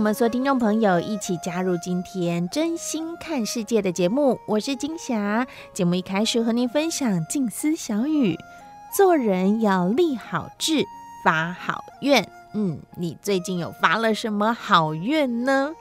我们所有听众朋友一起加入今天真心看世界的节目，我是金霞。节目一开始和您分享静思小语：做人要立好志，发好愿。嗯，你最近有发了什么好愿呢？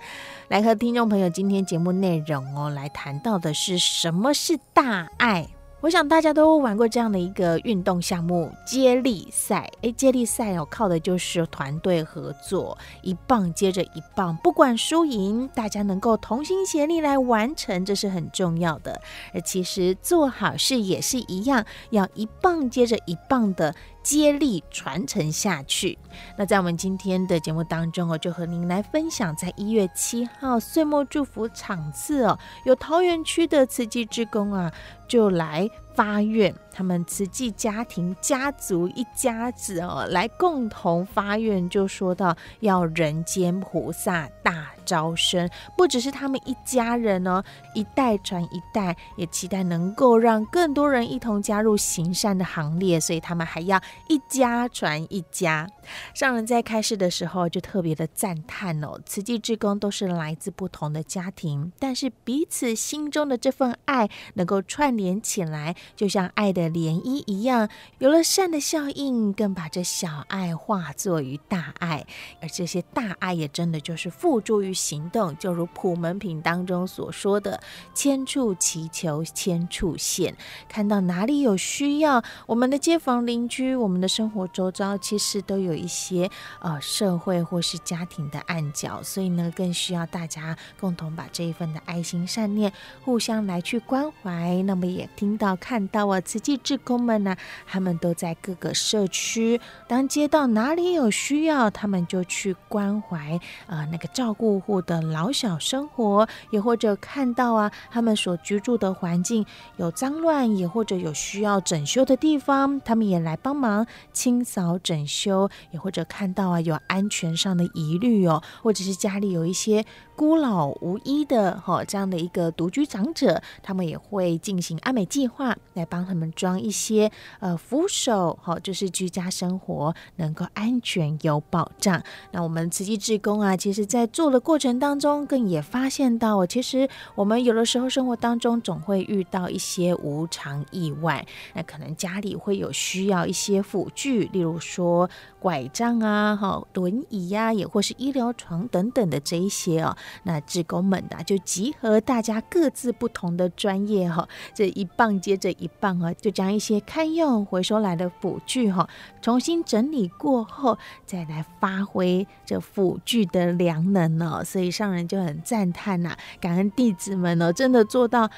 来和听众朋友今天节目内容哦，来谈到的是什么是大爱。我想大家都玩过这样的一个运动项目——接力赛。诶，接力赛哦，靠的就是团队合作，一棒接着一棒，不管输赢，大家能够同心协力来完成，这是很重要的。而其实做好事也是一样，要一棒接着一棒的。接力传承下去。那在我们今天的节目当中，哦就和您来分享，在一月七号岁末祝福场次哦，有桃园区的慈济志工啊，就来发愿，他们慈济家庭家族一家子哦，来共同发愿，就说到要人间菩萨大招生，不只是他们一家人哦，一代传一代，也期待能够让更多人一同加入行善的行列，所以他们还要一家传一家。上人在开示的时候就特别的赞叹哦，慈济志工都是来自不同的家庭，但是彼此心中的这份爱能够串联起来，就像爱的涟漪一样，有了善的效应，更把这小爱化作于大爱，而这些大爱也真的就是付诸于。行动就如普门品当中所说的，千处祈求千处现。看到哪里有需要，我们的街坊邻居，我们的生活周遭，其实都有一些呃社会或是家庭的暗角，所以呢，更需要大家共同把这一份的爱心善念互相来去关怀。那么也听到看到啊，慈济志工们呢，他们都在各个社区，当街道哪里有需要，他们就去关怀呃那个照顾户。的老小生活，也或者看到啊，他们所居住的环境有脏乱，也或者有需要整修的地方，他们也来帮忙清扫整修，也或者看到啊，有安全上的疑虑哦，或者是家里有一些。孤老无依的哈，这样的一个独居长者，他们也会进行安美计划，来帮他们装一些呃扶手，哈，就是居家生活能够安全有保障。那我们慈济志工啊，其实在做的过程当中，更也发现到，其实我们有的时候生活当中总会遇到一些无常意外，那可能家里会有需要一些辅具，例如说拐杖啊，哈，轮椅呀，也或是医疗床等等的这一些哦。那志工们呐，就集合大家各自不同的专业哈，这一棒接着一棒啊，就将一些堪用回收来的辅具哈，重新整理过后，再来发挥这辅具的良能哦。所以上人就很赞叹呐，感恩弟子们哦，真的做到。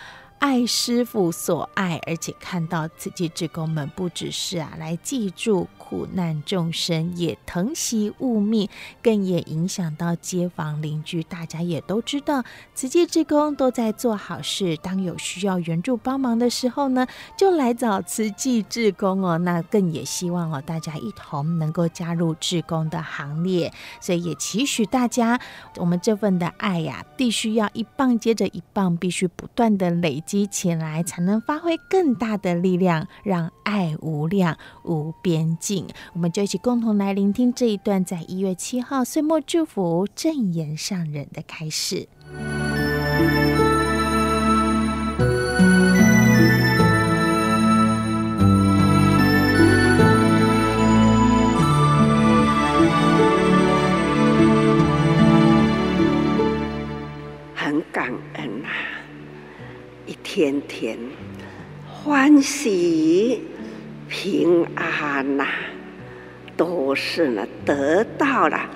爱师父所爱，而且看到慈济志工们不只是啊来济助苦难众生，也疼惜物命，更也影响到街坊邻居。大家也都知道，慈济志工都在做好事。当有需要援助帮忙的时候呢，就来找慈济志工哦。那更也希望哦，大家一同能够加入志工的行列。所以也期许大家，我们这份的爱呀、必须要一棒接着一棒，必须不断的累积。积起来，才能发挥更大的力量，让爱无量无边境。我们就一起共同来聆听这一段，在一月七号岁末祝福正言上人的开示。很感恩呐一。天天欢喜平安呐、都是呢得到了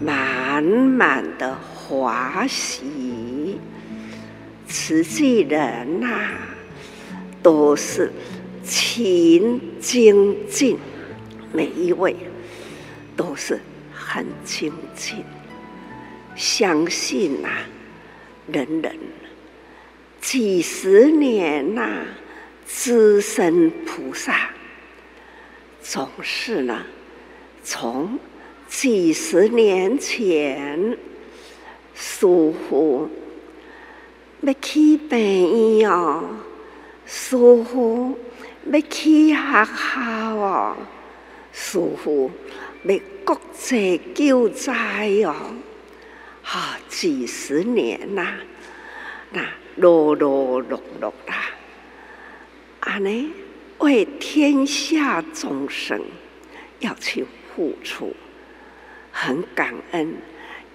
满满的华喜。慈济人呐、都是勤精进，每一位都是很精进。相信呐、啊，人人几十年呐、啊，资深菩萨总是呢，从几十年前疏忽。要去病院哦，师傅要去学校哦，师傅要国际救灾哦，哈，几十年呐，那劳碌碌啦，阿尼，为天下众生要去付出，很感恩，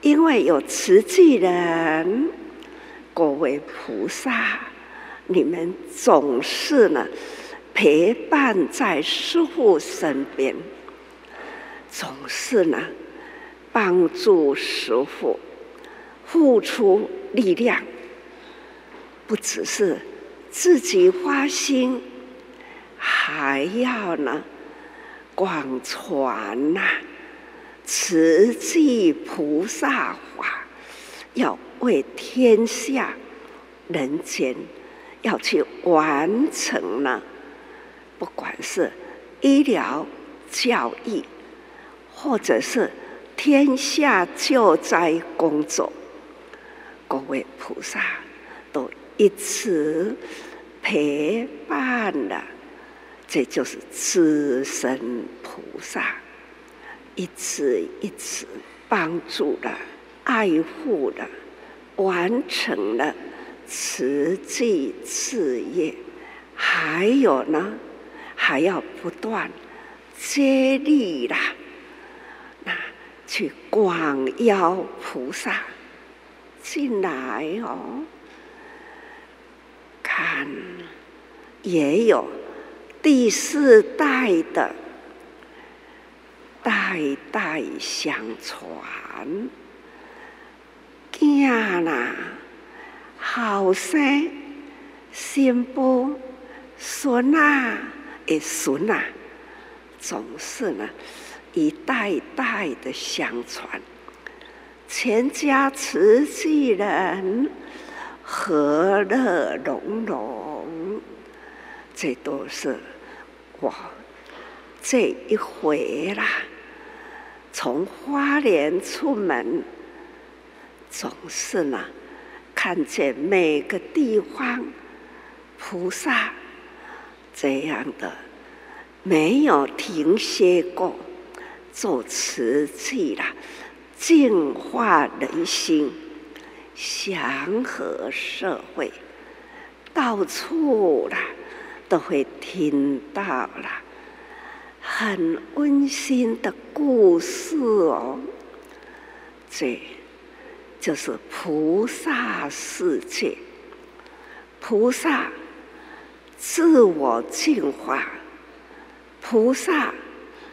因为有慈济人。各位菩萨，你们总是呢陪伴在师父身边，总是呢帮助师父付出力量，不只是自己发心，还要呢广传呐慈济菩萨法，要。为天下人间要去完成呢，不管是医疗、教育，或者是天下救灾工作，各位菩萨都一直陪伴了，这就是资深菩萨，一直一直帮助了、爱护了。完成了慈济事业，还有呢，还要不断接力啦，那去广邀菩萨进来哦，看也有第四代的代代相传。囝啦，后生、媳妇、孙啊，诶，孙啊，总是呢，一代代的相传，全家慈济人和乐融融，这都是我这一回啦，从花莲出门。总是呢，看见每个地方菩萨这样的没有停歇过，做慈济啦，净化人心，祥和社会，到处啦都会听到啦，很温馨的故事哦，这。就是菩萨世界，菩萨自我净化，菩萨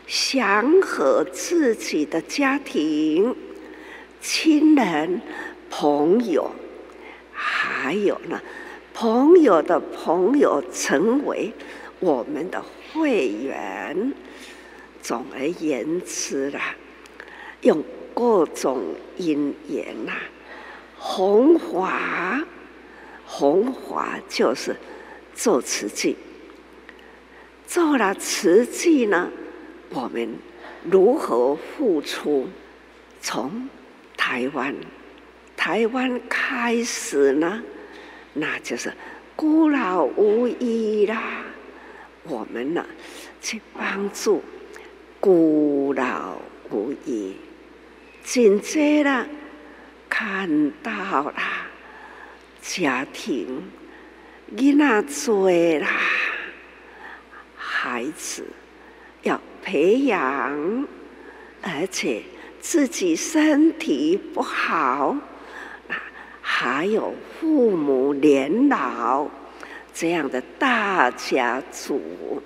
祥和自己的家庭、亲人、朋友，还有呢，朋友的朋友成为我们的会员。总而言之啦，用。各种因缘呐，弘法，弘法就是做慈济。做了慈济呢，我们如何付出？从台湾，台湾开始呢，那就是孤老无依啦。我们呢，去帮助孤老无依。紧接着看到了家庭，囡仔多啦，孩子要培养，而且自己身体不好，还有父母年老，这样的大家族，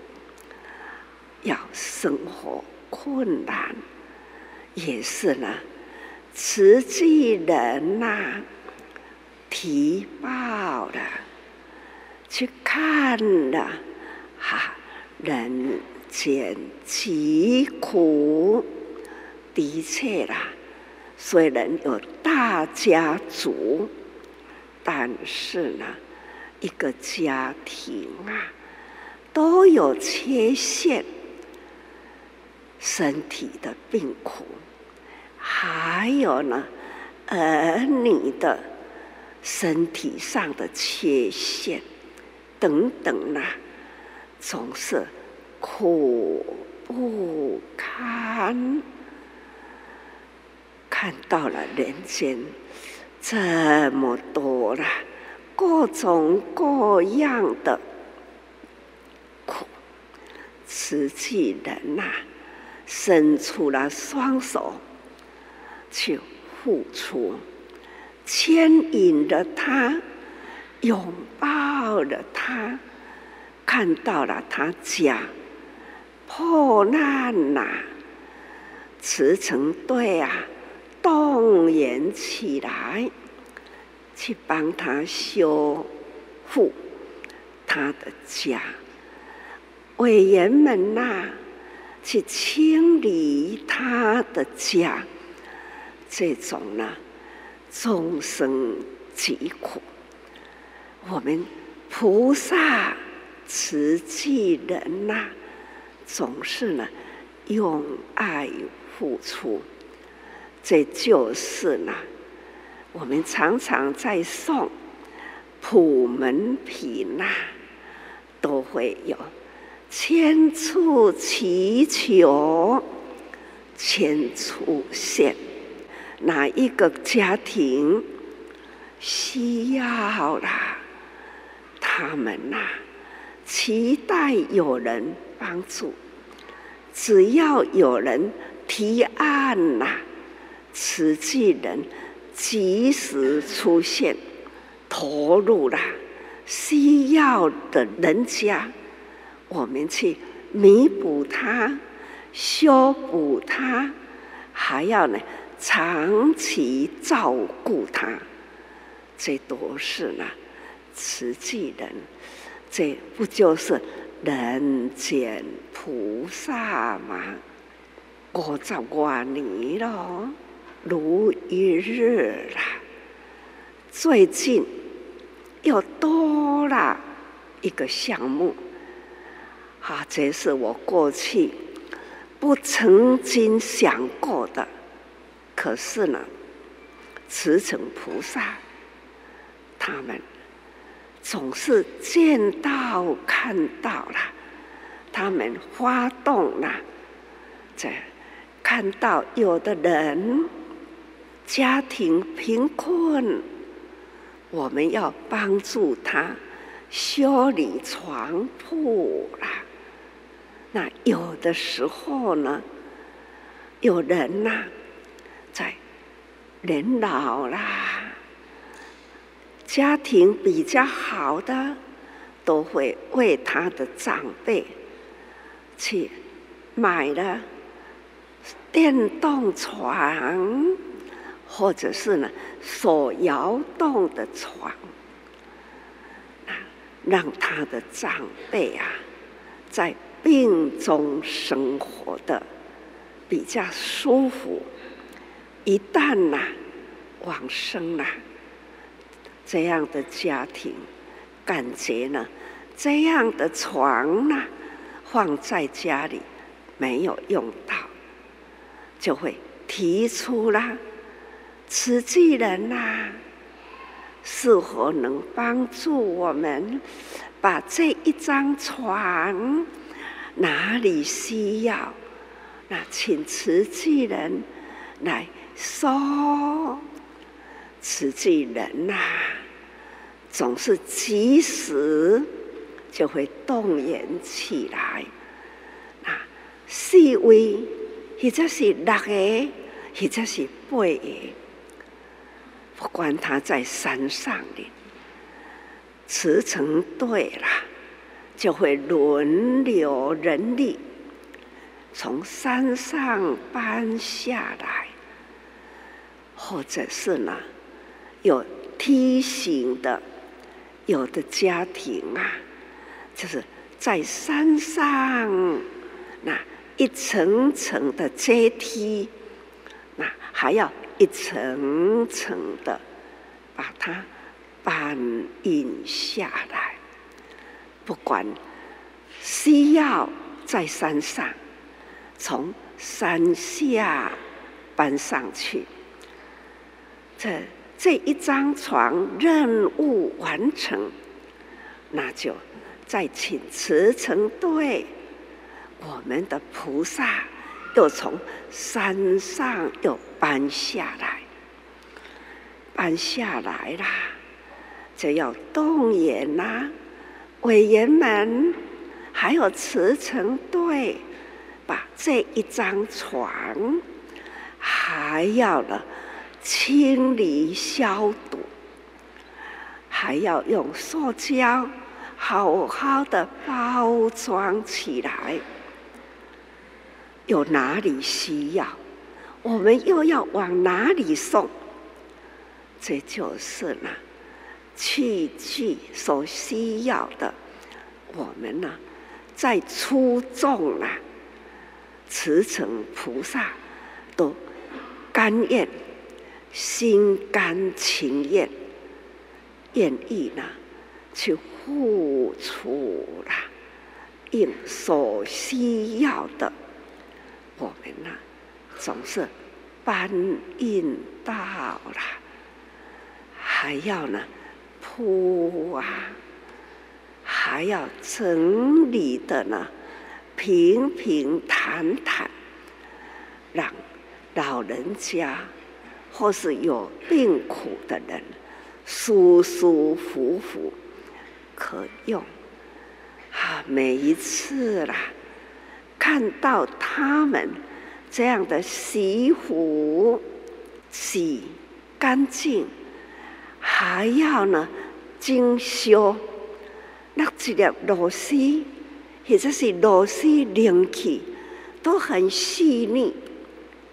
要生活困难，也是呢，慈济人呐、啊，提报了，去看了，哈，人间疾苦，的确啦，虽然有大家族，但是呢，一个家庭啊，都有缺陷，身体的病苦。还有呢，儿女的身体上的缺陷等等呢，总是苦不堪。看到了人间这么多了各种各样的苦，慈济人呐，伸出了双手。去付出，牵引着他，拥抱着他，看到了他家破烂呐，慈诚队啊，动员起来，去帮他修复他的家。委员们呐，去清理他的家。这种呢，众生疾苦，我们菩萨慈济人呐、总是呢用爱付出。这就是呢，我们常常在诵普门品呐、都会有千处祈求，千处现。哪一个家庭需要啦？他们呐、期待有人帮助，只要有人提案呐、慈济人及时出现，投入了需要的人家，我们去弥补他，修补他，还要呢。长期照顾他，这都是呢，慈济人，这不就是人间菩萨吗？五十多年了，如一日啦。最近又多了一个项目，啊，这是我过去不曾经想过的。可是呢，慈诚菩萨他们总是见到看到了，他们发动了，这看到有的人家庭贫困，我们要帮助他修理床铺啦。那有的时候呢，有人呐、在年老啦，家庭比较好的，都会为他的长辈去买了电动床，或者是呢手摇动的床，让他的长辈啊，在病中生活的比较舒服。一旦呐、啊，往生了，这样的家庭，感觉呢，这样的床呢，放在家里没有用到，就会提出了，慈济人呐、啊，是否能帮助我们把这一张床哪里需要，那请慈济人来。说慈济人呐、啊，总是及时就会动员起来。啊，四位或者是六个，或者是八个，不管他在山上的，辞呈对了，就会轮流人力从山上搬下来，或者是呢，有梯形的，有的家庭啊，就是在山上那一层层的阶梯，那还要一层层的把它。搬运下来，不管需要在山上，从山下搬上去。这这一张床任务完成，那就再请辞呈队，我们的菩萨又从山上又搬下来，搬下来啦。就要动员啦、委员们，还有辞呈队，把这一张床还要了清理消毒，还要用塑胶好好的包装起来。有哪里需要，我们又要往哪里送？这就是呢。器具所需要的，我们呢，在出众啊，辞呈菩萨都甘愿、心甘情愿、愿意呢，去付出啦，应所需要的，总是搬运到了，还要呢。铺啊，还要整理的呢，平平坦坦，让老人家或是有病苦的人舒舒服服可用。啊，每一次啦，看到他们这样的洗壶洗干净。还要呢，精修那几粒螺丝，或者是螺丝灵气，都很细腻，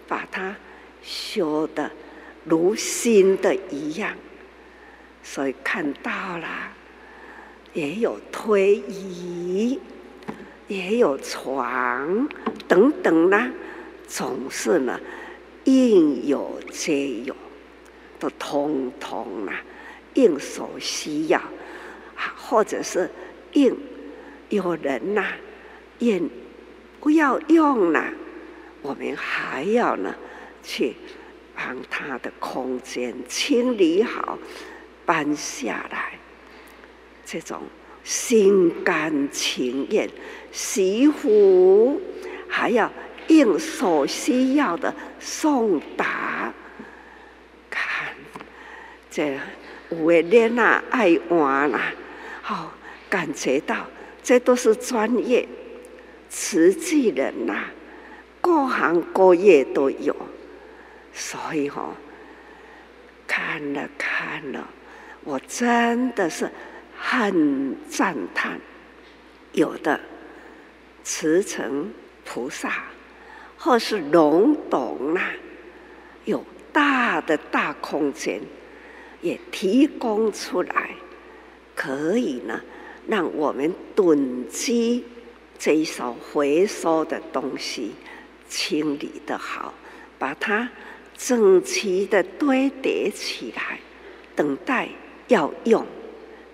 把它修得如新的一样。所以看到了，也有推移，也有床等等啦，总是呢，应有皆有。都通通啊，应所需要，或者是应有人呐、啊，应不要用了，我们还要呢去帮他的空间清理好，搬下来。这种心甘情愿，媳妇还要应所需要的送达。看这有的人啊，爱玩啦，好感觉到这都是专业，瓷器人呐，各行各业都有，所以哈、哦，看了看了，我真的是很赞叹，有的慈诚菩萨，或是龙董呐，有大的大空间。也提供出来，可以呢，让我们囤积这一手回收的东西，清理得好，把它整齐的堆叠起来，等待要用，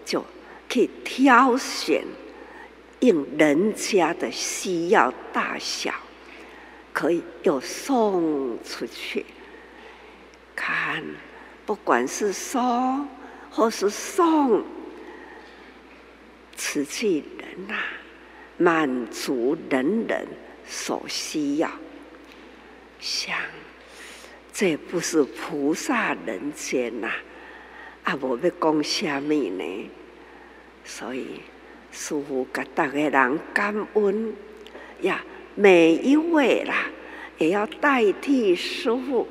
就可以挑选应人家的需要大小，可以又送出去，看。不管是收或是送，慈济人呐，满足人人所需要。想，这不是菩萨人间呐，啊，无要讲虾米呢？所以师父给大家人感恩呀，每一位啦，也要代替师父。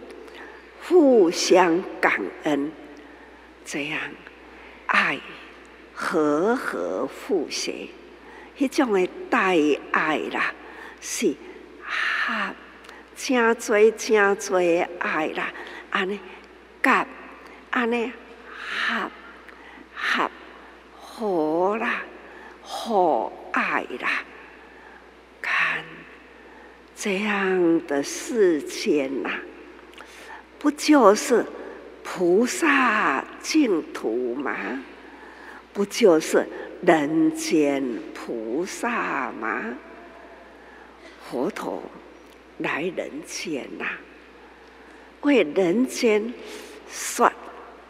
互相感恩，这样爱和和和谐，迄种的大爱啦，是合真多真多的爱啦，安尼夹安尼合合和啦，和爱啦，看这样的世间呐，不就是菩萨净土吗？不就是人间菩萨吗？佛陀来人间呐、为人间说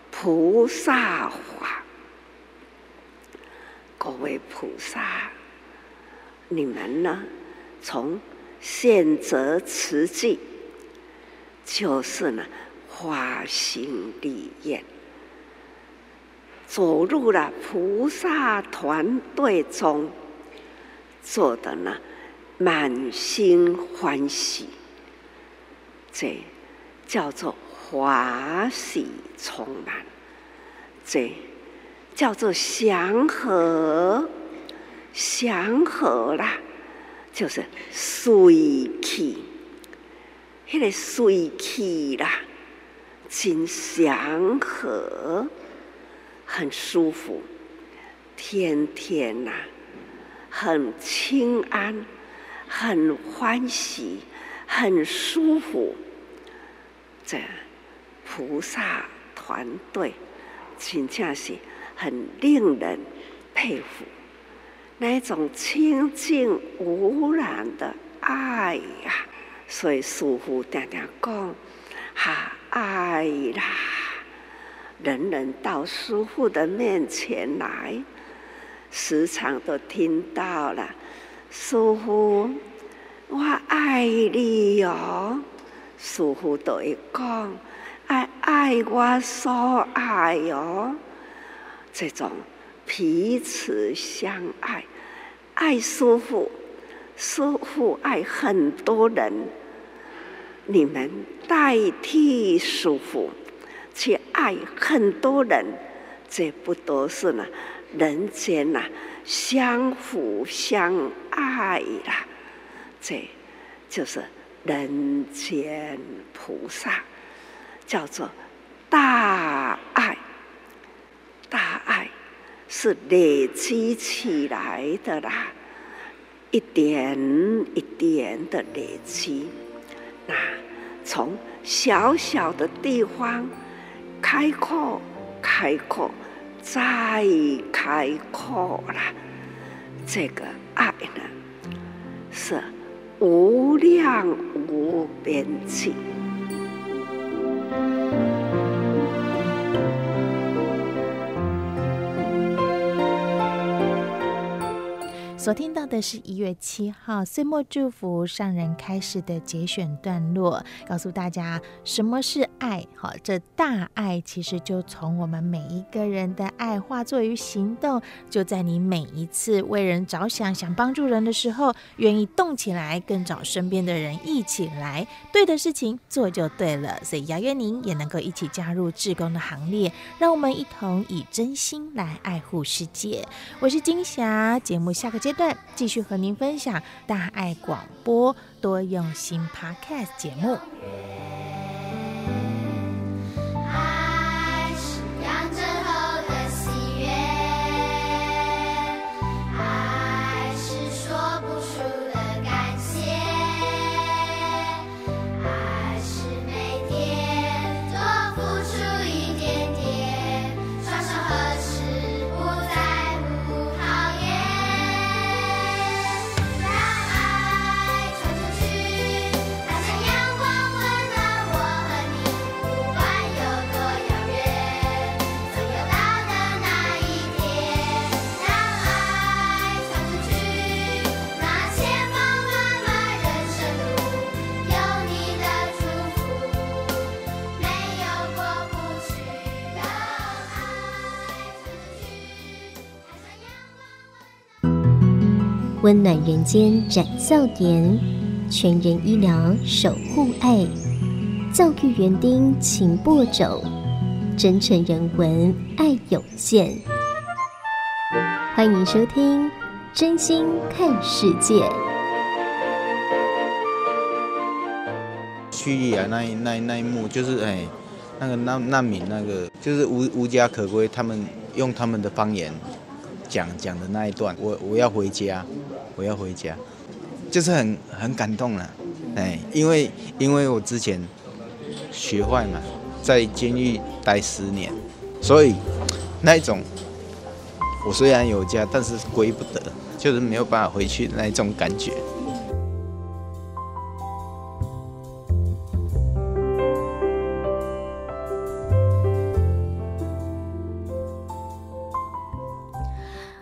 菩萨话。各位菩萨，你们呢？从现择慈济，就是呢，发心立愿。走入了菩萨团队中，做的呢满心欢喜，这叫做欢喜充满，这叫做祥和，祥和啦，就是水气，那个水气啦，真祥和。很舒服，天天呐、很清安，很欢喜，很舒服。这菩萨团队，真正是很令人佩服。那种清净无染的爱呀、所以师父常常讲，哈爱啦。人人到师父的面前来，时常都听到了。师父，我爱你哦。师父都会讲，爱爱我所爱哦。这种彼此相爱，爱师父，师父爱很多人，你们代替师父。去爱很多人，这不都是呢？人间呐，相互相爱啦，这就是人间菩萨，叫做大爱。大爱是累积起来的啦，一点一点的累积。那从小小的地方。开阔，开阔，再开阔啦！这个爱呢，是无量无边际。所听到的是一月七号岁末祝福上人开始的节选段落，告诉大家什么是爱。好，这大爱其实就从我们每一个人的爱化作于行动，就在你每一次为人着想、想帮助人的时候，愿意动起来，跟找身边的人一起来，对的事情做就对了。所以，邀约您也能够一起加入志工的行列，让我们一同以真心来爱护世界。我是金霞，节目下个段继续和您分享大爱广播多用心 Podcast 节目。温暖人间展笑点，全人医疗守护爱，教育园丁勤播种，真诚人文爱涌现。欢迎收听《真心看世界》。叙利亚那那那一幕，就是哎，那个难难民那个，就是无无家可归，他们用他们的方言讲讲的那一段，我我要回家，我要回家，就是很很感动了，哎，因为因为我之前学坏嘛，在监狱待十年，所以那一种。我虽然有家，但是归不得，就是没有办法回去那种感觉。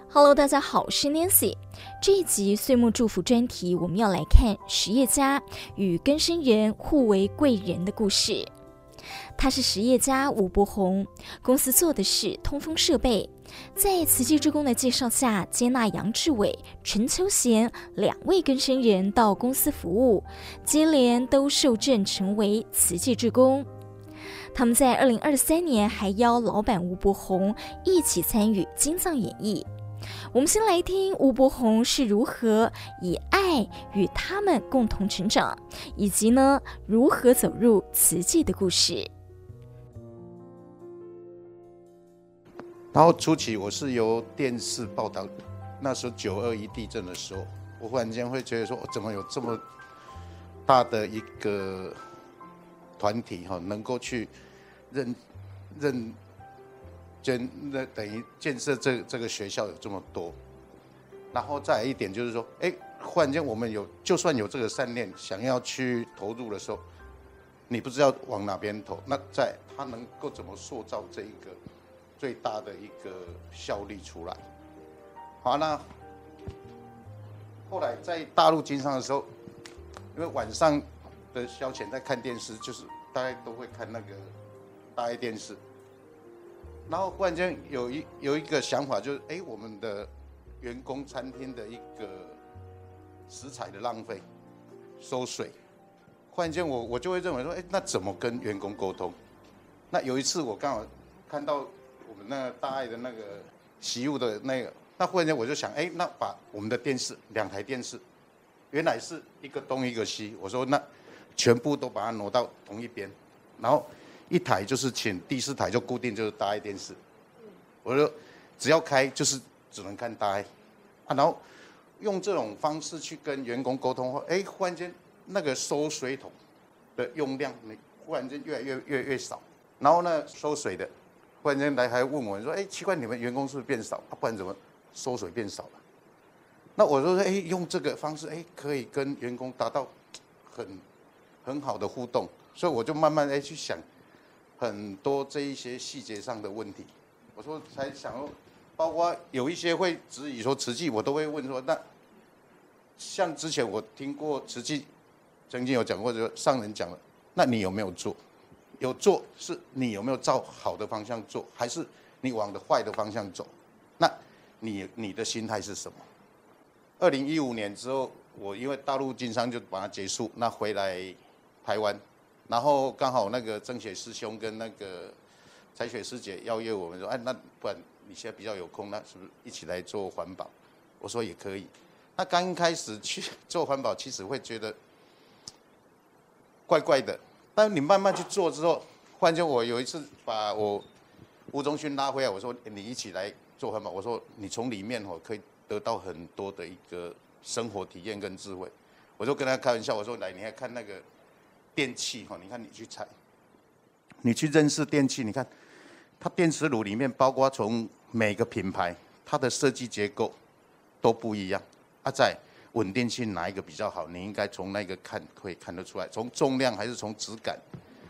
Hello，大家好，我是 Nancy。这一集岁末祝福专题，我们要来看实业家与更生人互为贵人的故事。他是实业家吴伯宏，公司做的是通风设备。在慈济志工的介绍下，接纳杨志伟、陈秋贤两位更生人到公司服务，接连都受证成为慈济志工。他们在二零二三年还邀老板吴伯宏一起参与金藏演绎。我们先来听吴伯宏是如何以爱与他们共同成长，以及呢如何走入慈济的故事。然后初期我是由电视报道，那时候九二一地震的时候，我忽然间会觉得说，怎么有这么大的一个团体哈，能够去认认建那等于建设这这个学校有这么多。然后再一点就是说，哎，忽然间我们有就算有这个善念，想要去投入的时候，你不知道往哪边投，那在他能够怎么塑造这一个？最大的一个效力出来，好，那后来在大陆经商的时候，因为晚上的消遣在看电视，就是大家都会看那个大爱电视，然后忽然间有一有一个想法，就是哎，我们的员工餐厅的一个食材的浪费、收水，忽然间我我就会认为说，哎，那怎么跟员工沟通？那有一次我刚好看到我们。那个大爱的那个习物的那个，那忽然间我就想，哎，那把我们的电视两台电视，原来是一个东一个西，我说那全部都把它挪到同一边，然后一台就是请第四台就固定就是大爱电视，我说只要开就是只能看大爱，啊，然后用这种方式去跟员工沟通后，哎，忽然间那个收水桶的用量，你忽然间越来越越越少，然后呢收水的。忽然间来还问我说：“哎，奇怪，你们员工是不是变少？啊，不然怎么收水变少了？”那我说：“哎，用这个方式，哎，可以跟员工达到很很好的互动。”所以我就慢慢哎去想很多这一些细节上的问题。我说才想说，包括有一些会质疑说慈济，我都会问说：“那像之前我听过慈济曾经有讲过，就上人讲了，那你有没有做？”有做是你有没有照好的方向做，还是你往的坏的方向走？那你你的心态是什么？二零一五年之后，我因为大陆经商就把它结束，那回来台湾，然后刚好那个正雪师兄跟那个彩雪师姐邀约我们说，哎，那不然你现在比较有空，那是不是一起来做环保？我说也可以。那刚开始去做环保，其实会觉得怪怪的。但你慢慢去做之后，忽然间我有一次把我吴宗勋拉回来，我说你一起来做环保。我说你从里面哦可以得到很多的一个生活体验跟智慧。我就跟他开玩笑，我说来，你还看那个电器哈，你看你去采，你去认识电器，你看它电磁炉里面包括从每个品牌它的设计结构都不一样，啊在。稳定性哪一个比较好？你应该从那个看，可以看得出来。从重量还是从质感？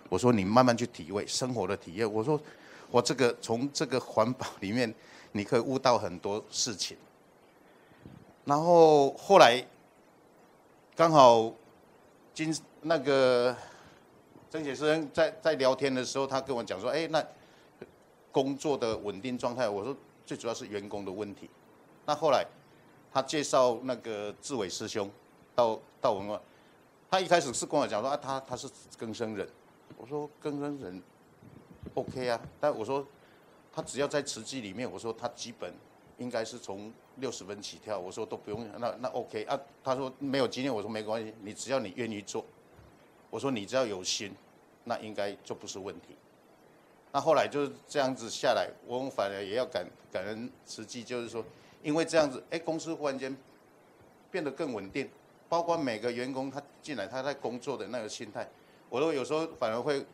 我说你慢慢去体会生活的体验。我说我这个从这个环保里面，你可以悟到很多事情。然后后来刚好今那个曾先生在在聊天的时候，他跟我讲说：“哎，那工作的稳定状态。”我说最主要是员工的问题。那后来。他介绍那个志伟师兄到到我们，他一开始是跟我讲说啊，他他是更生人，我说更生人，OK 啊，但我说他只要在慈济里面，我说他基本应该是从六十分起跳。我说都不用，那那 OK 啊。他说没有经验，我说没关系，你只要你愿意做，我说你只要有心，那应该就不是问题。那后来就是这样子下来，我反而也要感感恩慈济，就是说，因为这样子，哎，公司忽然间变得更稳定，包括每个员工他进来他在工作的那个心态，我都有时候反而会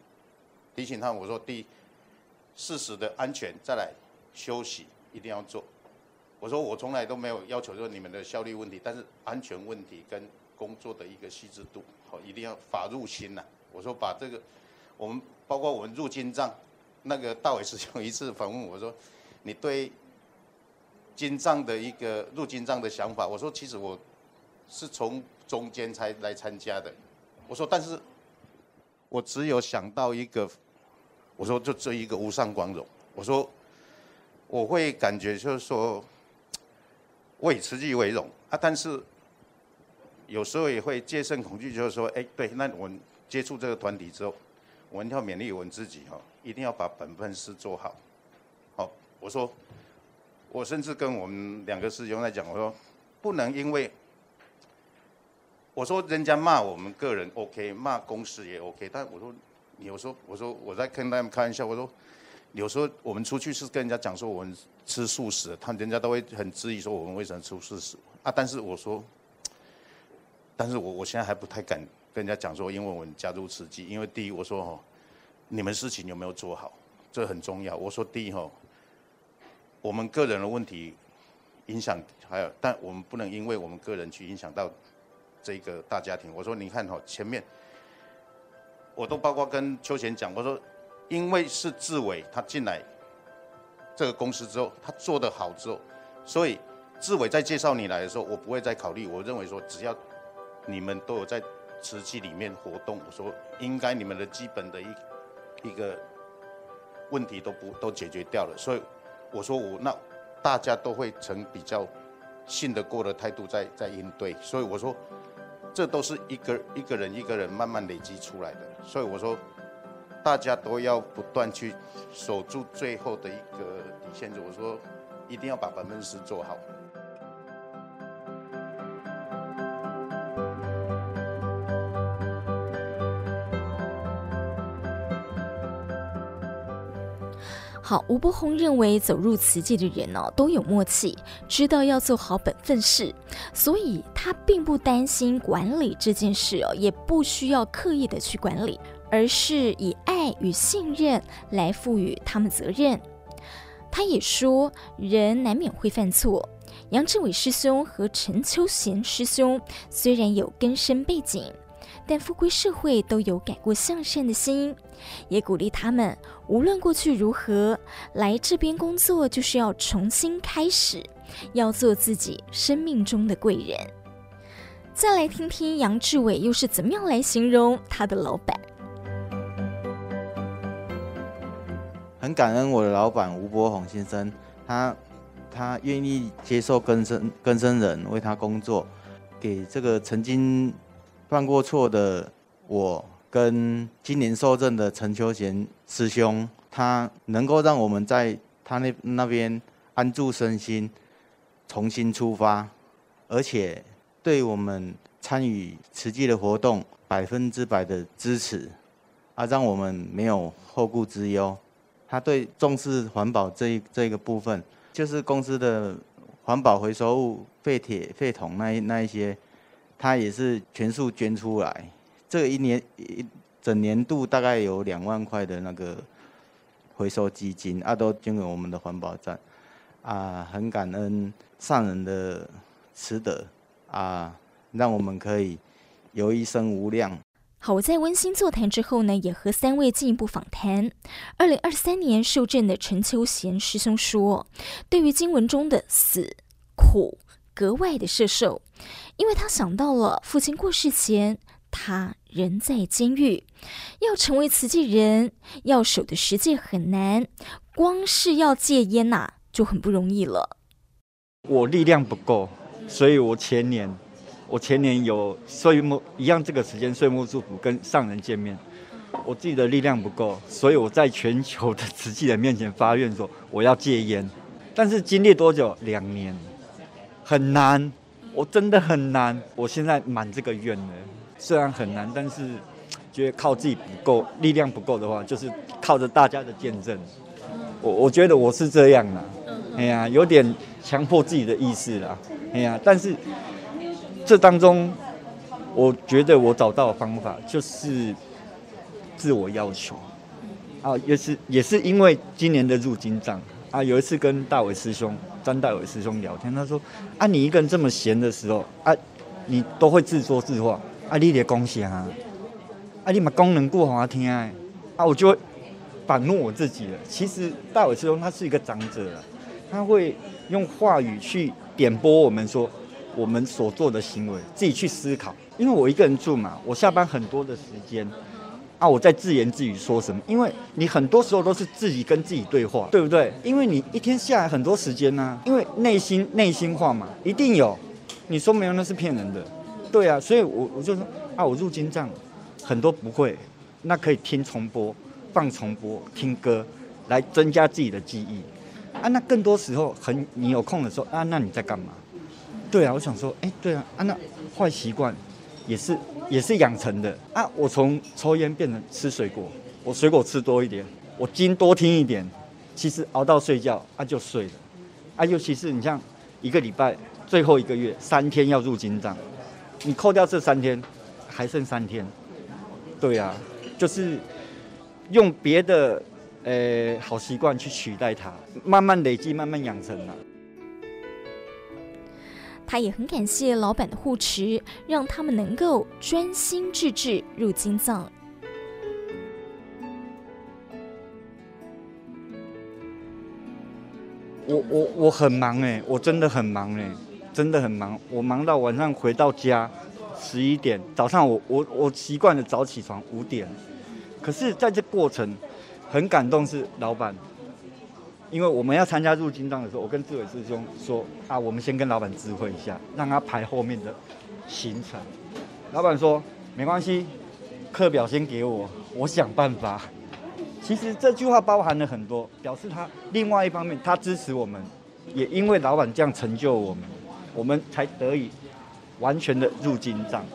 提醒他，我说第一。适时的安全，再来休息一定要做。我说我从来都没有要求说你们的效率问题，但是安全问题跟工作的一个细致度，好一定要法入心呐。我说把这个，我们包括我们入金藏，那个大伟师兄 一次访问我说，你对金藏的一个入金藏的想法，我说其实我是从中间才来参加的。我说但是，我只有想到一个。我说就这一个无上光荣，我说我会感觉就是说，我以慈济为荣啊，但是有时候也会戒慎恐惧，就是说，哎，对，那我们接触这个团体之后，我们要勉励我们自己哈，一定要把本分事做好。好，我说，我甚至跟我们两个师兄在讲，我说不能因为，我说人家骂我们个人 OK，骂公司也 OK，但我说。有时候我说我在跟他们开玩笑，我说有时候我们出去是跟人家讲说我们吃素食，他人家都会很质疑说我们为什么吃素食啊？但是我说，但是我我现在还不太敢跟人家讲说，因为我们加入慈济，因为第一我说哈，你们事情有没有做好，这很重要。我说第一哈，我们个人的问题影响还有，但我们不能因为我们个人去影响到这个大家庭。我说你看哈前面。我都包括跟秋贤讲，我说，因为是志伟他进来这个公司之后，他做得好之后，所以志伟在介绍你来的时候，我不会再考虑。我认为说，只要你们都有在瓷器里面活动，我说应该你们的基本的一一个问题都不都解决掉了。所以我说我那大家都会呈比较信得过的态度在在应对。所以我说。这都是一个一个人一个人慢慢累积出来的，所以我说，大家都要不断去守住最后的一个底线。我说，一定要把本分事做好。好，吴伯宏认为走入慈济的人呢，都有默契，知道要做好本分事，所以他并不担心管理这件事哦，也不需要刻意的去管理，而是以爱与信任来赋予他们责任。他也说，人难免会犯错。杨志伟师兄和陈秋贤师兄虽然有根深背景。但富贵社会都有改过向善的心，也鼓励他们，无论过去如何，来这边工作就是要重新开始，要做自己生命中的贵人。再来听听杨志伟又是怎么样来形容他的老板。很感恩我的老板吴伯宏先生，他他愿意接受更生更生人为他工作，给这个曾经。犯过错的我，跟今年受证的陈秋贤师兄，他能够让我们在他那那边安住身心，重新出发，而且对我们参与慈济的活动百分之百的支持，啊，让我们没有后顾之忧。他对重视环保这一这一个部分，就是公司的环保回收物废铁废铜那一那一些。他也是全数捐出来，这一年一整年度大概有两万块的那个回收基金，啊，都捐给我们的环保站，啊，很感恩上人的慈德，啊，让我们可以有一生无量。好，在温馨座谈之后呢，也和三位进一步访谈。二零二三年受证的陈秋贤师兄说，对于经文中的死苦格外的摄受。因为他想到了父亲过世前，他人在监狱，要成为慈济人，要守的十戒很难，光是要戒烟呐、就很不容易了。我力量不够，所以我前年，我前年有岁末一样这个时间岁末祝福跟上人见面，我自己的力量不够，所以我在全球的慈济人面前发愿说我要戒烟，但是经历多久？两年，很难，我真的很难。我现在满这个愿了，虽然很难，但是觉得靠自己不够，力量不够的话，就是靠着大家的见证。我我觉得我是这样啦，哎呀，有点强迫自己的意思啦，哎呀，但是这当中，我觉得我找到的方法就是自我要求啊，也是也是因为今年的入金帐。啊，有一次跟大伟师兄张大伟师兄聊天，他说：“啊，你一个人这么闲的时候，啊，你都会自说自话，啊，你得恭喜啊，啊，你把功能过好听啊，啊，我就会反问我自己了。其实大伟师兄他是一个长者，他会用话语去点拨我们说我们所做的行为，自己去思考。因为我一个人住嘛，我下班很多的时间。”啊，我在自言自语说什么？因为你很多时候都是自己跟自己对话，对不对？因为你一天下来很多时间呢、因为内心内心话嘛，一定有。你说没有那是骗人的，对啊。所以我我就说啊，我入金帐很多不会，那可以听重播，放重播，听歌来增加自己的记忆。啊，那更多时候很你有空的时候啊，那你在干嘛？对啊，我想说，哎，对啊，啊那坏习惯也是。也是养成的啊！我从抽烟变成吃水果，我水果吃多一点，我经多听一点，其实熬到睡觉啊就睡了啊！尤其是你像一个礼拜最后一个月三天要入金帐，你扣掉这三天，还剩三天，对啊，就是用别的呃好习惯去取代它，慢慢累积，慢慢养成了。他也很感谢老板的护持，让他们能够专心致志入金藏。我我我很忙哎，我真的很忙哎，真的很忙。我忙到晚上回到家十一点，早上我我我习惯了早起床五点，可是在这过程很感动是老板。因为我们要参加入金帐的时候，我跟志伟师兄说啊，我们先跟老板知会一下，让他排后面的行程。老板说没关系，课表先给我，我想办法。其实这句话包含了很多，表示他另外一方面他支持我们，也因为老板这样成就我们，我们才得以完全的入金帐。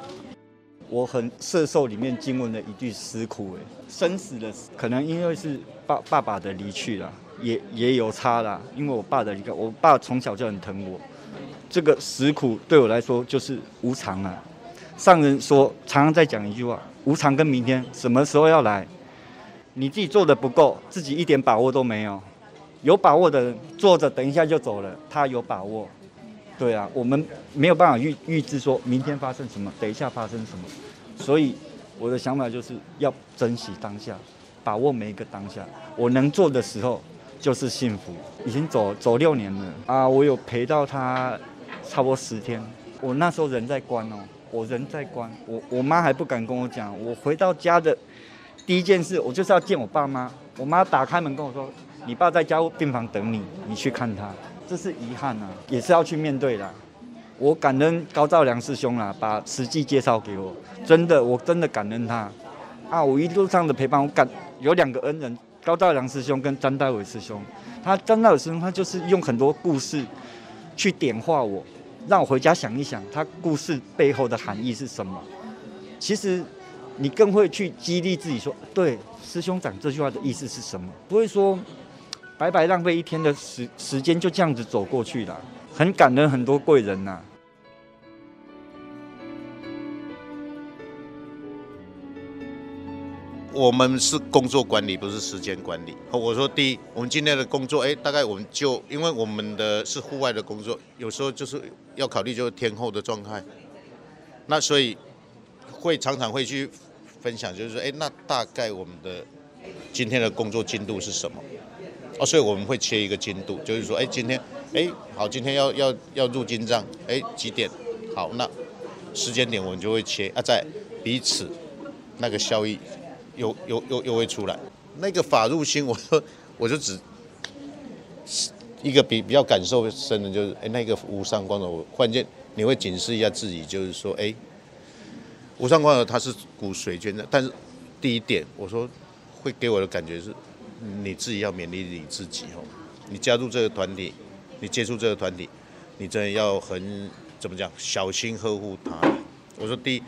我很摄受里面经文的一句实苦哎，生死的可能因为是爸爸爸的离去了。也也有差啦，因为我爸的一个，我爸从小就很疼我。这个死苦对我来说就是无常啊。上人说，常常在讲一句话：无常跟明天什么时候要来？你自己做的不够，自己一点把握都没有。有把握的人坐着，等一下就走了，他有把握。对啊，我们没有办法预预知说明天发生什么，等一下发生什么。所以我的想法就是要珍惜当下，把握每一个当下。我能做的时候。就是幸福，已经走走六年了啊！我有陪到他差不多十天。我那时候人在关哦，我人在关，我我妈还不敢跟我讲。我回到家的第一件事，我就是要见我爸妈。我妈打开门跟我说：“你爸在加护病房等你，你去看他。”这是遗憾啊，也是要去面对的。我感恩高兆良师兄啦，把实际介绍给我，真的，我真的感恩他啊！我一路上的陪伴，我感有两个恩人。高大良师兄跟张大伟师兄，他张大伟师兄他就是用很多故事去点化我，让我回家想一想，他故事背后的含义是什么。其实你更会去激励自己说，对，师兄讲这句话的意思是什么？不会说白白浪费一天的时时间就这样子走过去了。很感恩很多贵人呐、我们是工作管理，不是时间管理。我说第一，我们今天的工作，哎，大概我们就因为我们的是户外的工作，有时候就是要考虑就是天候的状态。那所以会常常会去分享，就是说，哎，那大概我们的今天的工作进度是什么？哦，所以我们会切一个进度，就是说，哎，今天，哎，好，今天要要要入金帐，哎，几点？好，那时间点我们就会切啊，在彼此那个效益。又又又又会出来，那个法入心，我说我就只一个比比较感受深的，就是哎，那个无上光头，我忽然间你会警示一下自己，就是说哎，无上光头他是骨髓捐赠，但是第一点，我说会给我的感觉是，你自己要勉励你自己哦，你加入这个团体，你接触这个团体，你真的要很怎么讲，小心呵护他。我说第一，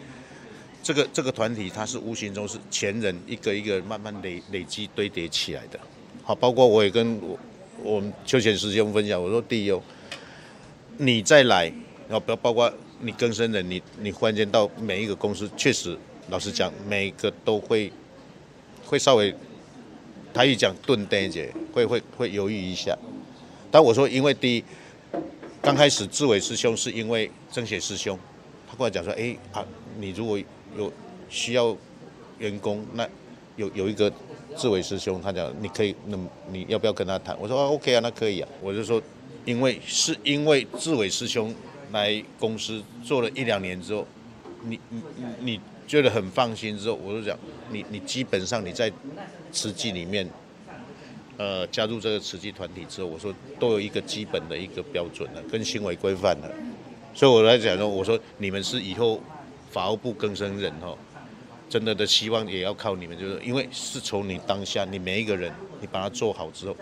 这个这个团体它是无形中是前人一个一个慢慢累累积堆叠起来的。好，包括我也跟我我们邱显师兄分享，我说第一哦，你再来，然后不要包括你更生人，你你忽然间到每一个公司，确实老实讲，每个都会会稍微。台语讲顿呆一会会会犹豫一下。但我说，因为第一，刚开始志伟师兄是因为曾雪师兄，他过来讲说，哎啊，你如果有需要员工，那有有一个志伟师兄，他讲你可以，那你要不要跟他谈？我说啊，OK 啊，那可以啊。我就说，因为是因为志伟师兄来公司做了一两年之后，你你你觉得很放心之后，我就讲，你你基本上你在。慈济里面，呃，加入这个慈济团体之后，我说都有一个基本的一个标准了，跟行为规范了。所以我来讲说，我说你们是以后法务部更生人哦，真的的希望也要靠你们，就是因为是从你当下，你每一个人，你把它做好之后，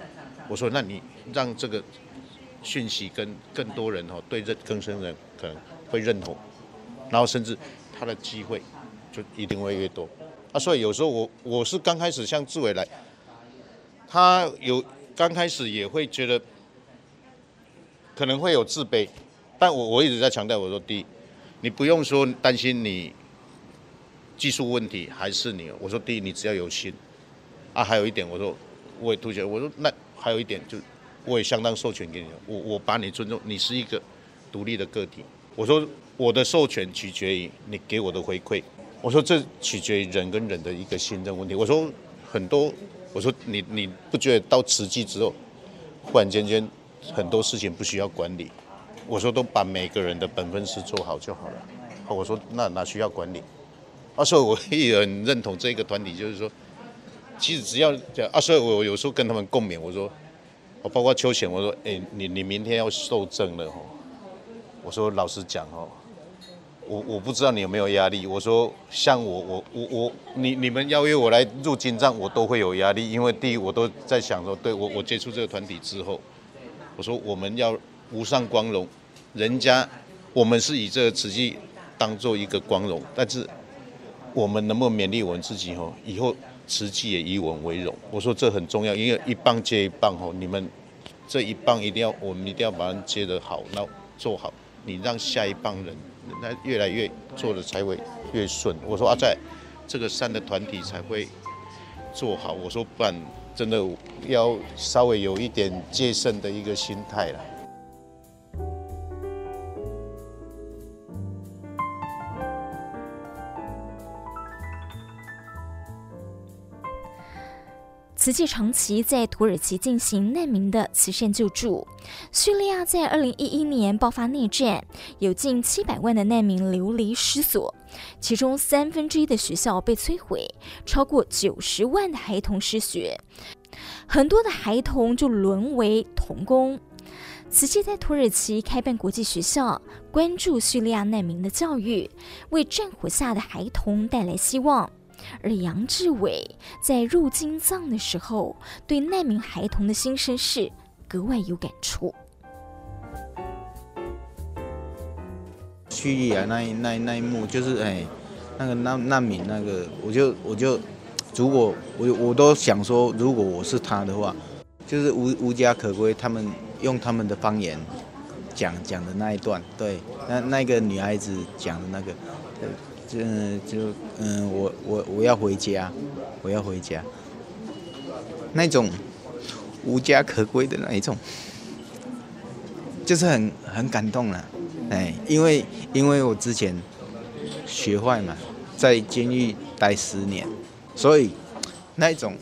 我说那你让这个讯息跟更多人哦，对这更生人可能会认同，然后甚至他的机会就一定会越多。啊，所以有时候我我是刚开始像志伟来，他有刚开始也会觉得可能会有自卑，但我我一直在强调，我说第一，你不用说担心你技术问题还是你，我说第一，你只要有心，啊，还有一点，我说我也突显，我说那还有一点就我也相当授权给你，我我把你尊重，你是一个独立的个体，我说我的授权取决于你给我的回馈。我说这取决于人跟人的一个信任问题。我说很多，我说你你不觉得到慈济之后，忽然间间很多事情不需要管理？我说都把每个人的本分事做好就好了。我说那哪需要管理？啊，所以我也很认同这个团体，就是说，其实只要讲啊，所以我有时候跟他们共勉，我说，我包括秋贤，我说，哎，你你明天要受证了吼，我说老实讲哦。我我不知道你有没有压力。我说像我我我我你你们邀约我来入金藏，我都会有压力，因为第一我都在想说，对我我接触这个团体之后，我说我们要无上光荣，人家我们是以这个瓷器当做一个光荣，但是我们能不能勉励我们自己吼，以后瓷器也以我们为荣。我说这很重要，因为一棒接一棒哦，你们这一棒一定要我们一定要把它接得好，那做好，你让下一棒人。那越来越做的才会越顺。我说啊，在这个善的团体才会做好。我说不然真的要稍微有一点戒慎的一个心态了。慈济长期在土耳其进行难民的慈善救助。叙利亚在二零一一年爆发内战，有近七百万的难民流离失所，其中三分之一的学校被摧毁，超过九十万的孩童失学，很多的孩童就沦为童工。慈济在土耳其开办国际学校，关注叙利亚难民的教育，为战火下的孩童带来希望。而杨志伟在入金藏的时候，对难民孩童的心声是格外有感触。叙利亚那一那一那一幕，就是哎，那个难难民那个，我就我就，如果我我都想说，如果我是他的话，就是无无家可归，他们用他们的方言讲讲的那一段，对，那那个女孩子讲的那个，就就嗯，我我我要回家，我要回家。那种无家可归的那一种，就是很很感动了，哎，因为因为我之前学坏嘛，在监狱待十年，所以那一种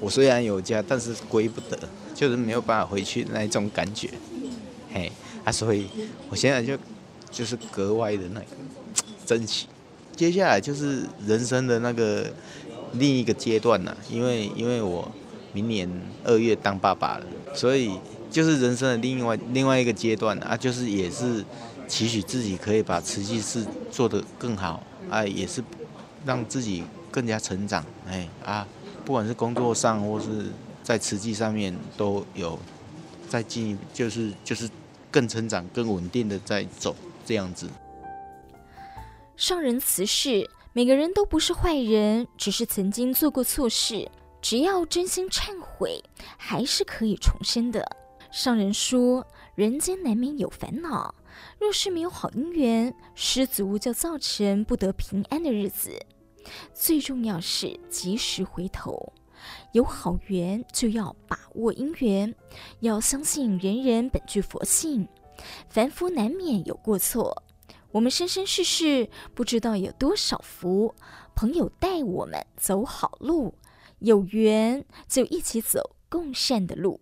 我虽然有家，但是归不得，就是没有办法回去那一种感觉，嘿，啊，所以我现在就就是格外的那个。珍惜，接下来就是人生的那个另一个阶段了，因为因为我明年二月当爸爸了，所以就是人生的另外另外一个阶段啊，就是也是期许自己可以把瓷器事做得更好啊，也是让自己更加成长，哎啊，不管是工作上或是在瓷器上面都有再进一，就是就是更成长、更稳定的在走这样子。上人辞世，每个人都不是坏人，只是曾经做过错事，只要真心忏悔，还是可以重生的。上人说，人间难免有烦恼，若是没有好姻缘，失足就造成不得平安的日子。最重要是及时回头，有好缘就要把握姻缘，要相信人人本具佛性，凡夫难免有过错。我们生生世世不知道有多少福，朋友带我们走好路，有缘就一起走共善的路。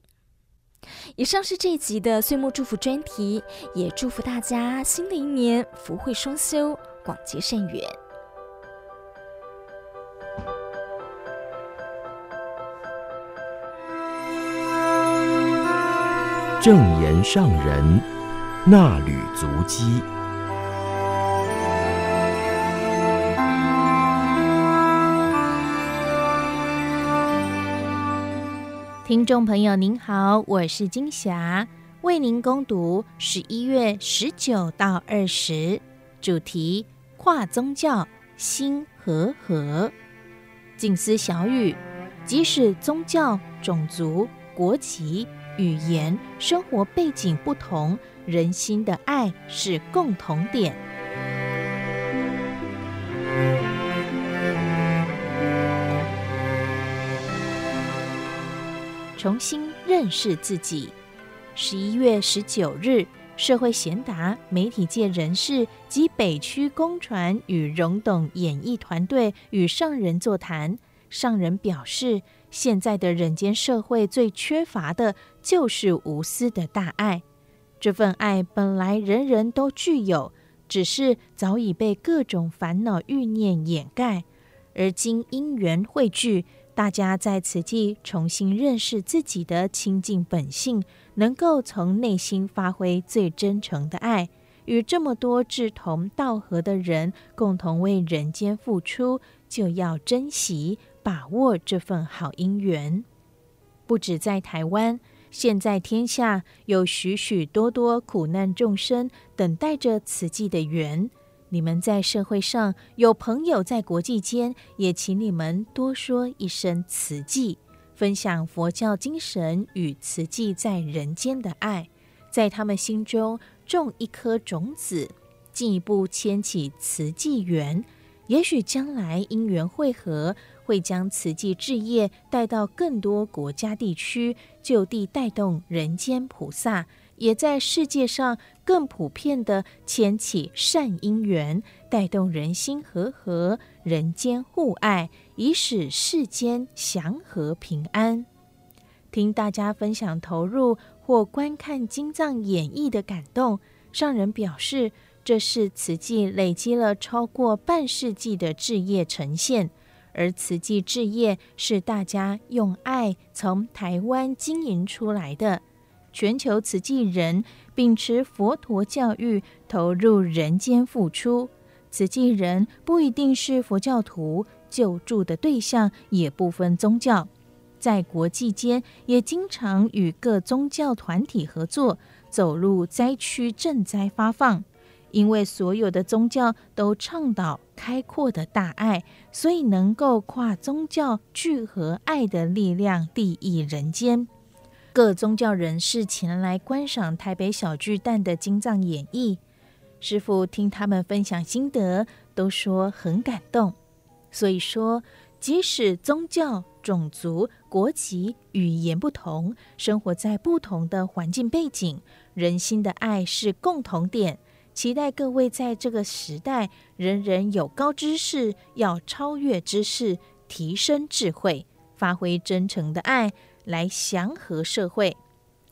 以上是这一集的岁末祝福专题，也祝福大家新的一年福慧双修，广结善缘。正言上人纳履足迹。听众朋友您好，我是金霞，为您攻读十一月十九到二十，主题跨宗教心和合。静思小语：即使宗教、种族、国籍、语言、生活背景不同，人心的爱是共同点。重新认识自己。十一月十九日，社会贤达、媒体界人士及北区公传与荣董演艺团队与上人座谈。上人表示，现在的人间社会最缺乏的就是无私的大爱。这份爱本来人人都具有，只是早已被各种烦恼欲念掩盖，而今因缘汇聚。大家在此际重新认识自己的清净本性，能够从内心发挥最真诚的爱，与这么多志同道合的人共同为人间付出，就要珍惜把握这份好姻缘。不止在台湾，现在天下有许许多多苦难众生等待着此际的缘。你们在社会上有朋友在国际间，也请你们多说一声慈济，分享佛教精神与慈济在人间的爱，在他们心中种一颗种子，进一步牵起慈济缘。也许将来因缘会合，会将慈济置业带到更多国家地区，就地带动人间菩萨。也在世界上更普遍地牵起善因缘，带动人心和和，人间互爱，以使世间祥和平安。听大家分享投入或观看经藏演绎的感动，上人表示，这是慈济累积了超过半世纪的志业呈现，而慈济志业是大家用爱从台湾经营出来的。全球慈济人秉持佛陀教育，投入人间付出。慈济人不一定是佛教徒，救助的对象也不分宗教，在国际间也经常与各宗教团体合作，走入灾区赈灾发放。因为所有的宗教都倡导开阔的大爱，所以能够跨宗教聚合爱的力量，利益人间。各宗教人士前来观赏台北小巨蛋的经藏演绎，师父听他们分享心得，都说很感动。所以说，即使宗教、种族、国籍、语言不同，生活在不同的环境背景，人心的爱是共同点。期待各位在这个时代，人人有高知识，要超越知识，提升智慧，发挥真诚的爱。来祥和社会，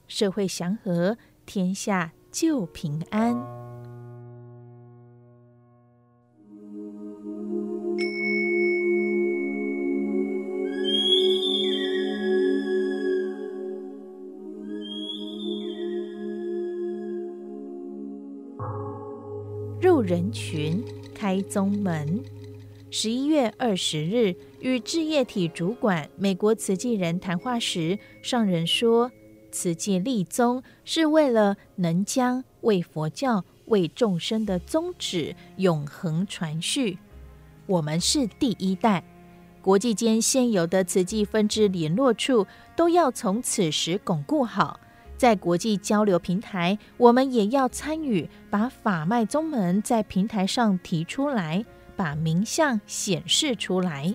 社会祥和，天下就平安。入人群，开宗门。十一月二十日，与置业体主管美国慈济人谈话时，上人说：“慈济立宗是为了能将为佛教、为众生的宗旨永恒传续。我们是第一代，国际间现有的慈济分支联络处都要从此时巩固好。在国际交流平台，我们也要参与，把法脉宗门在平台上提出来，把名相显示出来。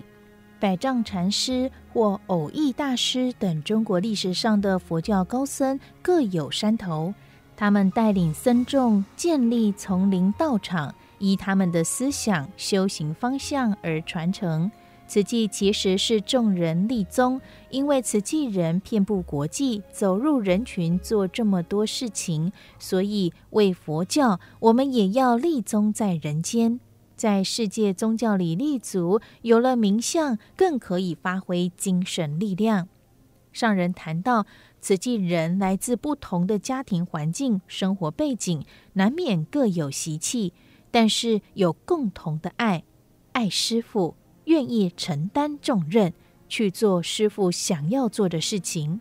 百丈禅师或偶益大师等中国历史上的佛教高僧各有山头，他们带领僧众建立丛林道场，依他们的思想修行方向而传承。慈济其实是众人立宗，因为慈济人遍布国际，走入人群做这么多事情，所以为佛教，我们也要立宗在人间，在世界宗教里立足。有了名相，更可以发挥精神力量。上人谈到，慈济人来自不同的家庭环境、生活背景，难免各有习气，但是有共同的爱，爱师傅。愿意承担重任，去做师傅想要做的事情。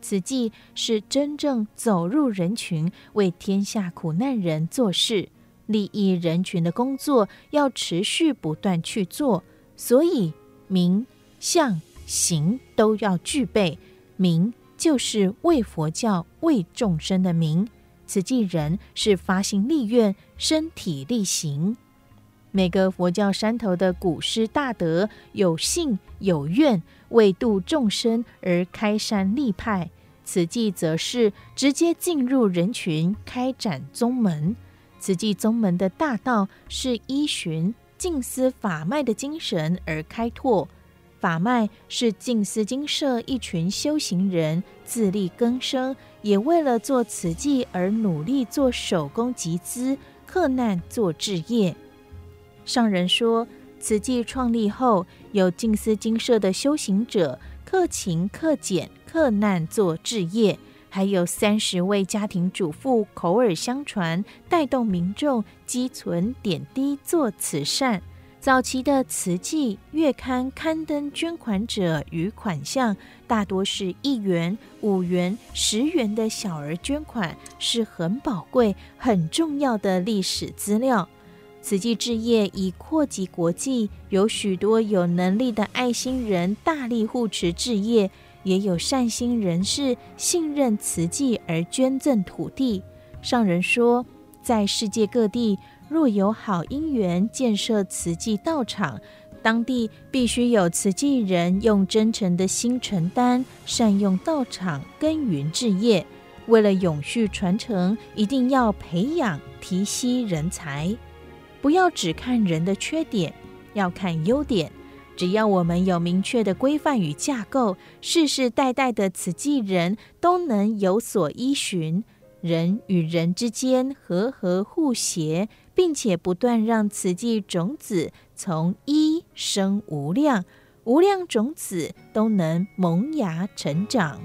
此际是真正走入人群，为天下苦难人做事，利益人群的工作要持续不断去做。所以名、相、行都要具备。名就是为佛教、为众生的名。慈济人是发心立愿，身体力行。每个佛教山头的古师大德有信有愿，为度众生而开山立派。此际则是直接进入人群，开展宗门。慈济宗门的大道是依循静思法脉的精神而开拓，法脉是静思精舍一群修行人自力更生，也为了做慈济而努力做手工集资，克难做置业。上人说，慈济创立后，有静思精舍的修行者克勤克俭、克难做置业，还有三十位家庭主妇口耳相传，带动民众积存点滴做慈善。早期的慈济月刊刊登捐款者与款项，大多是一元、五元、十元的小额捐款，是很宝贵、很重要的历史资料。慈济志业已扩及国际，有许多有能力的爱心人大力护持志业，也有善心人士信任慈济而捐赠土地。上人说，在世界各地，若有好因缘建设慈济道场，当地必须有慈济人用真诚的心承担，善用道场耕耘置业。为了永续传承，一定要培养提携人才。不要只看人的缺点，要看优点。只要我们有明确的规范与架构，世世代代的慈济人都能有所依循，人与人之间和和互协，并且不断让慈济种子从一生无量，无量种子都能萌芽成长。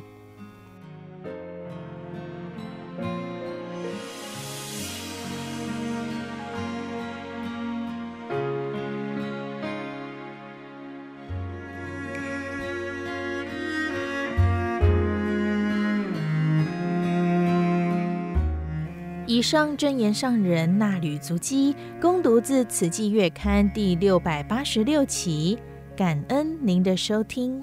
以上真言上人纳履足迹，恭读自《此季月刊》第六百八十六期，感恩您的收听。